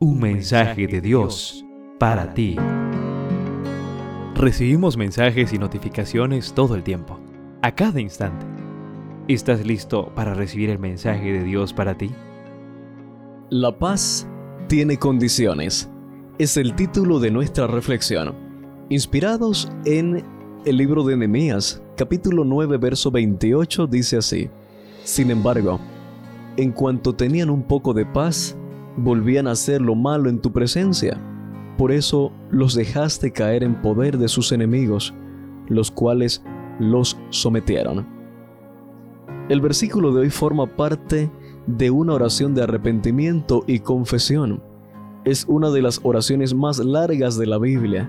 Un mensaje de Dios para ti. Recibimos mensajes y notificaciones todo el tiempo, a cada instante. ¿Estás listo para recibir el mensaje de Dios para ti? La paz tiene condiciones. Es el título de nuestra reflexión, inspirados en el libro de Nehemías, capítulo 9, verso 28, dice así: Sin embargo, en cuanto tenían un poco de paz, volvían a hacer lo malo en tu presencia. Por eso los dejaste caer en poder de sus enemigos, los cuales los sometieron. El versículo de hoy forma parte de una oración de arrepentimiento y confesión. Es una de las oraciones más largas de la Biblia.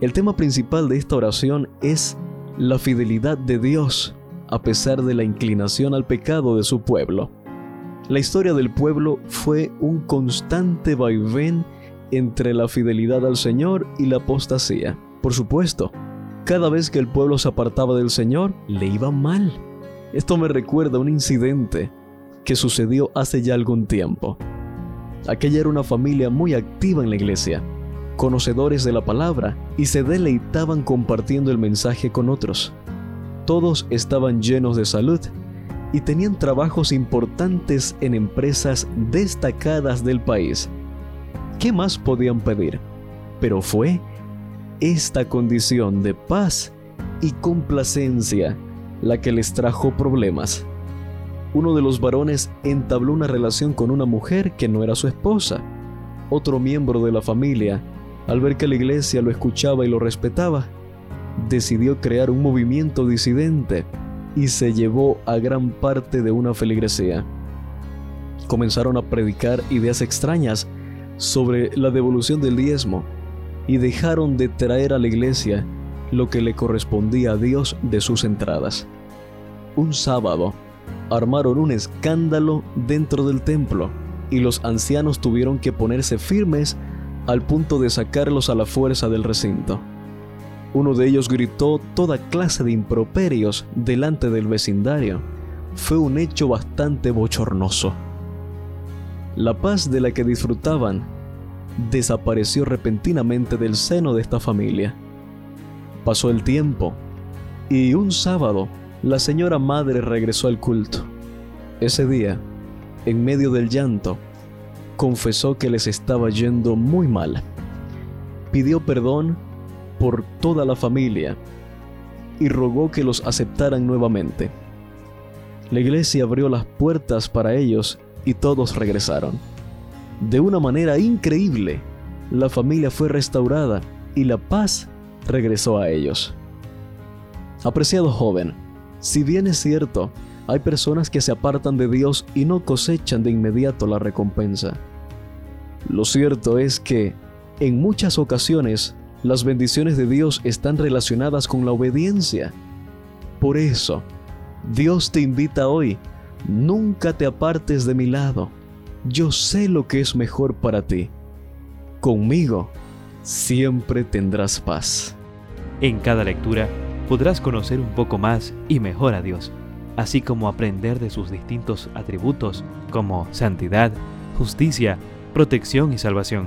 El tema principal de esta oración es la fidelidad de Dios a pesar de la inclinación al pecado de su pueblo. La historia del pueblo fue un constante vaivén entre la fidelidad al Señor y la apostasía. Por supuesto, cada vez que el pueblo se apartaba del Señor, le iba mal. Esto me recuerda un incidente que sucedió hace ya algún tiempo. Aquella era una familia muy activa en la iglesia, conocedores de la palabra y se deleitaban compartiendo el mensaje con otros. Todos estaban llenos de salud y tenían trabajos importantes en empresas destacadas del país. ¿Qué más podían pedir? Pero fue esta condición de paz y complacencia la que les trajo problemas. Uno de los varones entabló una relación con una mujer que no era su esposa. Otro miembro de la familia, al ver que la iglesia lo escuchaba y lo respetaba, decidió crear un movimiento disidente y se llevó a gran parte de una feligresía. Comenzaron a predicar ideas extrañas sobre la devolución del diezmo y dejaron de traer a la iglesia lo que le correspondía a Dios de sus entradas. Un sábado armaron un escándalo dentro del templo y los ancianos tuvieron que ponerse firmes al punto de sacarlos a la fuerza del recinto. Uno de ellos gritó toda clase de improperios delante del vecindario. Fue un hecho bastante bochornoso. La paz de la que disfrutaban desapareció repentinamente del seno de esta familia. Pasó el tiempo y un sábado la señora madre regresó al culto. Ese día, en medio del llanto, confesó que les estaba yendo muy mal. Pidió perdón por toda la familia y rogó que los aceptaran nuevamente. La iglesia abrió las puertas para ellos y todos regresaron. De una manera increíble, la familia fue restaurada y la paz regresó a ellos. Apreciado joven, si bien es cierto, hay personas que se apartan de Dios y no cosechan de inmediato la recompensa. Lo cierto es que, en muchas ocasiones, las bendiciones de Dios están relacionadas con la obediencia. Por eso, Dios te invita hoy, nunca te apartes de mi lado. Yo sé lo que es mejor para ti. Conmigo siempre tendrás paz. En cada lectura podrás conocer un poco más y mejor a Dios, así como aprender de sus distintos atributos como santidad, justicia, protección y salvación.